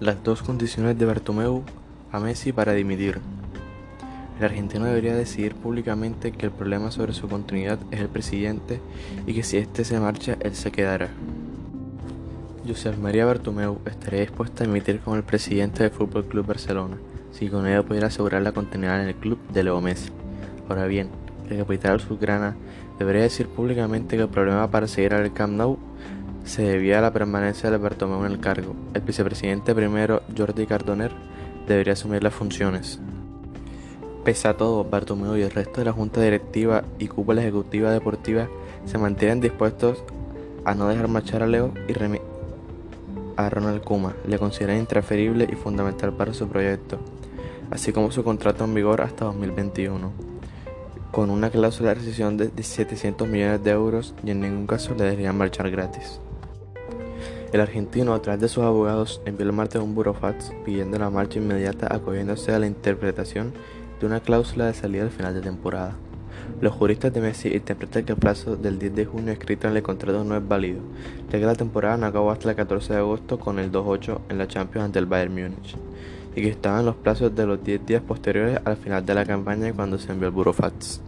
Las dos condiciones de Bartomeu a Messi para dimitir. El argentino debería decidir públicamente que el problema sobre su continuidad es el presidente y que si éste se marcha, él se quedará. Josep María Bartomeu estaría dispuesto a dimitir como el presidente del Fútbol Club Barcelona si con ello pudiera asegurar la continuidad en el club de Leo Messi. Ahora bien, el capital azulgrana debería decir públicamente que el problema para seguir al Camp Nou se debía a la permanencia de Bartomeu en el cargo. El vicepresidente primero, Jordi Cardoner, debería asumir las funciones. Pese a todo, Bartomeu y el resto de la junta directiva y cúpula ejecutiva deportiva se mantienen dispuestos a no dejar marchar a Leo y a Ronald Kuma. Le consideran intransferible y fundamental para su proyecto, así como su contrato en vigor hasta 2021, con una cláusula de rescisión de 700 millones de euros y en ningún caso le deberían marchar gratis. El argentino, a través de sus abogados, envió el martes un burofax pidiendo la marcha inmediata acogiéndose a la interpretación de una cláusula de salida al final de temporada. Los juristas de Messi interpretan que el plazo del 10 de junio escrito en el contrato no es válido, ya que la temporada no acabó hasta el 14 de agosto con el 2-8 en la Champions ante el Bayern Múnich, y que estaban los plazos de los 10 días posteriores al final de la campaña cuando se envió el burofax.